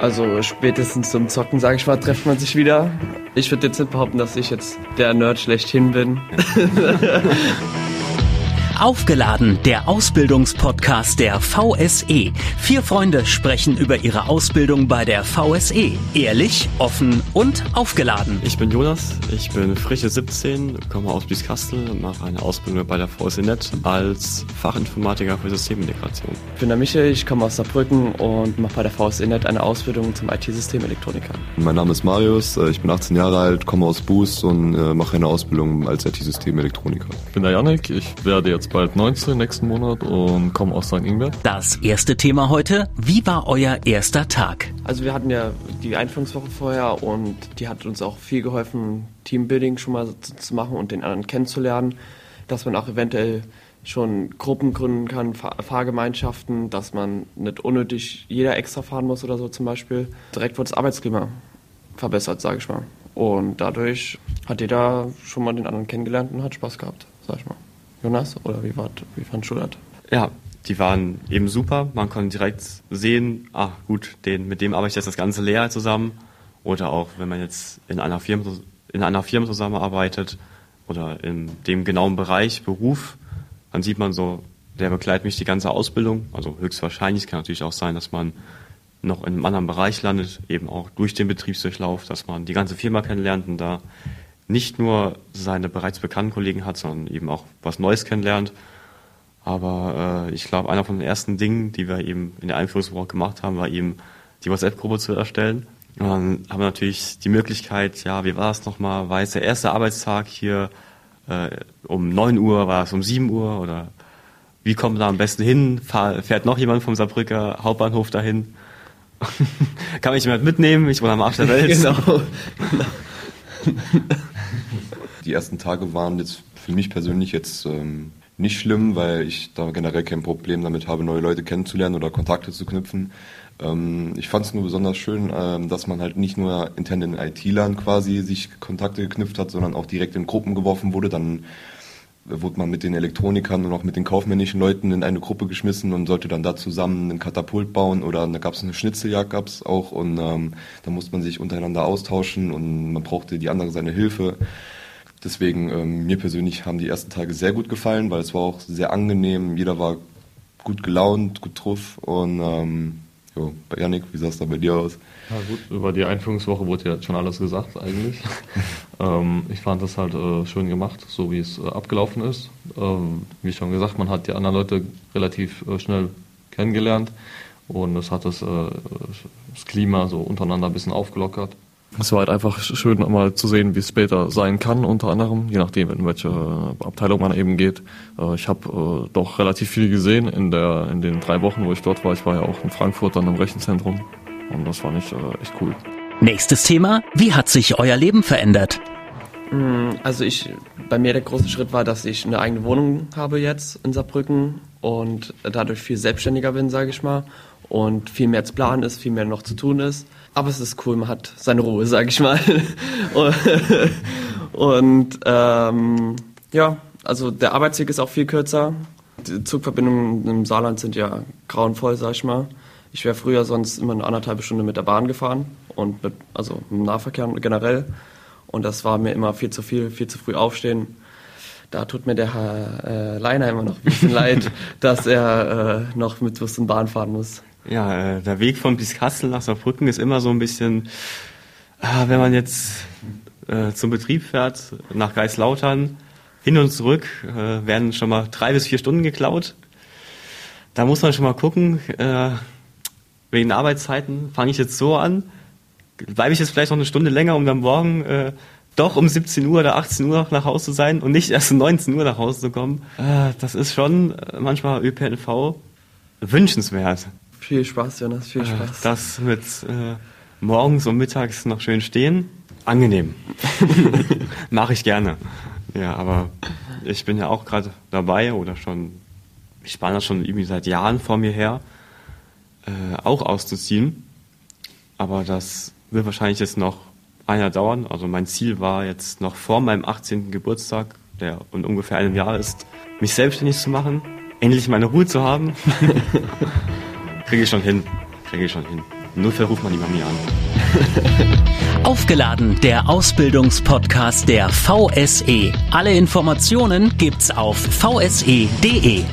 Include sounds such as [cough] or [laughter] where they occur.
Also spätestens zum Zocken, sage ich mal, trifft man sich wieder. Ich würde jetzt nicht behaupten, dass ich jetzt der Nerd schlechthin bin. [laughs] [laughs] Aufgeladen, der Ausbildungspodcast der VSE. Vier Freunde sprechen über ihre Ausbildung bei der VSE. Ehrlich, offen und aufgeladen. Ich bin Jonas, ich bin frische 17, komme aus Bieskastel mache eine Ausbildung bei der VSE Net als Fachinformatiker für Systemintegration. Ich bin der Michael, ich komme aus Saarbrücken und mache bei der VSE Net eine Ausbildung zum IT-Systemelektroniker. Mein Name ist Marius, äh, ich bin 18 Jahre alt, komme aus Boost und äh, mache eine Ausbildung als IT-Systemelektroniker. Ich bin der Janik, ich werde jetzt bald 19 nächsten Monat und komme aus St. Ingbert. Das erste Thema heute, wie war euer erster Tag? Also wir hatten ja die Einführungswoche vorher und die hat uns auch viel geholfen, Teambuilding schon mal zu, zu machen und den anderen kennenzulernen, dass man auch eventuell schon Gruppen gründen kann, Fahr Fahrgemeinschaften, dass man nicht unnötig jeder extra fahren muss oder so zum Beispiel. Direkt wird das Arbeitsklima verbessert, sage ich mal. Und dadurch hat jeder schon mal den anderen kennengelernt und hat Spaß gehabt, sag ich mal. Jonas, oder wie, war, wie fandst du das? Ja, die waren eben super. Man konnte direkt sehen, ah gut, den, mit dem arbeite ich jetzt das ganze Lehrjahr zusammen. Oder auch, wenn man jetzt in einer Firma, in einer Firma zusammenarbeitet oder in dem genauen Bereich Beruf, dann sieht man so, der begleitet mich die ganze Ausbildung. Also höchstwahrscheinlich kann natürlich auch sein, dass man noch in einem anderen Bereich landet, eben auch durch den Betriebsdurchlauf, dass man die ganze Firma kennenlernt und da nicht nur seine bereits bekannten Kollegen hat, sondern eben auch was Neues kennenlernt. Aber äh, ich glaube, einer von den ersten Dingen, die wir eben in der Einführungswoche gemacht haben, war eben die WhatsApp-Gruppe zu erstellen. Und dann haben wir natürlich die Möglichkeit, ja, wie war es nochmal? War jetzt der erste Arbeitstag hier äh, um 9 Uhr, war es um 7 Uhr oder wie kommt man da am besten hin? Fahr, fährt noch jemand vom Saarbrücker Hauptbahnhof dahin? [laughs] Kann mich jemand mitnehmen? Ich wohne am Arsch der Welt. [laughs] genau. [laughs] Die ersten Tage waren jetzt für mich persönlich jetzt ähm, nicht schlimm, weil ich da generell kein Problem damit habe, neue Leute kennenzulernen oder Kontakte zu knüpfen. Ähm, ich fand es nur besonders schön, ähm, dass man halt nicht nur intern in IT-Lern quasi sich Kontakte geknüpft hat, sondern auch direkt in Gruppen geworfen wurde. Dann wurde man mit den Elektronikern und auch mit den kaufmännischen Leuten in eine Gruppe geschmissen und sollte dann da zusammen einen Katapult bauen oder da gab es eine Schnitzeljagd gab's auch und ähm, da musste man sich untereinander austauschen und man brauchte die andere seine Hilfe. Deswegen ähm, mir persönlich haben die ersten Tage sehr gut gefallen, weil es war auch sehr angenehm. Jeder war gut gelaunt, gut drauf und ähm, jo, bei Janik, wie sah es da bei dir aus? Ja gut, über die Einführungswoche wurde ja schon alles gesagt eigentlich. [laughs] ähm, ich fand das halt äh, schön gemacht, so wie es äh, abgelaufen ist. Ähm, wie schon gesagt, man hat die anderen Leute relativ äh, schnell kennengelernt und es hat das, äh, das Klima so untereinander ein bisschen aufgelockert. Es war halt einfach schön, mal zu sehen, wie es später sein kann, unter anderem, je nachdem, in welche Abteilung man eben geht. Äh, ich habe äh, doch relativ viel gesehen in, der, in den drei Wochen, wo ich dort war. Ich war ja auch in Frankfurt dann im Rechenzentrum und das fand ich äh, echt cool. Nächstes Thema, wie hat sich euer Leben verändert? Also ich, bei mir der große Schritt war, dass ich eine eigene Wohnung habe jetzt in Saarbrücken und dadurch viel selbstständiger bin, sage ich mal, und viel mehr zu planen ist, viel mehr noch zu tun ist. Aber es ist cool, man hat seine Ruhe, sage ich mal. [laughs] und ähm, ja, also der Arbeitsweg ist auch viel kürzer. Die Zugverbindungen im Saarland sind ja grauenvoll, sag ich mal. Ich wäre früher sonst immer eine anderthalb Stunde mit der Bahn gefahren und mit, also dem Nahverkehr generell. Und das war mir immer viel zu viel, viel zu früh aufstehen. Da tut mir der Herr äh, Leiner immer noch ein bisschen [laughs] leid, dass er äh, noch mit Bus und Bahn fahren muss. Ja, äh, der Weg von Bieskastel nach Saarbrücken ist immer so ein bisschen, äh, wenn man jetzt äh, zum Betrieb fährt, nach Geislautern, hin und zurück, äh, werden schon mal drei bis vier Stunden geklaut. Da muss man schon mal gucken, äh, wegen Arbeitszeiten, fange ich jetzt so an, bleibe ich jetzt vielleicht noch eine Stunde länger, um dann morgen doch um 17 Uhr oder 18 Uhr nach Hause zu sein und nicht erst um 19 Uhr nach Hause zu kommen. Äh, das ist schon äh, manchmal ÖPNV wünschenswert. Viel Spaß, Jonas, viel Äh, Spaß. Das mit äh, morgens und mittags noch schön stehen, angenehm. [laughs] Mache ich gerne. Ja, aber ich bin ja auch gerade dabei oder schon, ich spanne das schon irgendwie seit Jahren vor mir her, äh, auch auszuziehen. Aber das wird wahrscheinlich jetzt noch ein Jahr dauern. Also mein Ziel war jetzt noch vor meinem 18. Geburtstag, der in ungefähr einem Jahr ist, mich selbstständig zu machen, endlich meine Ruhe zu haben. [laughs] Kriege ich schon hin. Kriege ich schon hin. Im Notfall ruft man die Mami an. [laughs] Aufgeladen, der Ausbildungspodcast der VSE. Alle Informationen gibt's auf vse.de.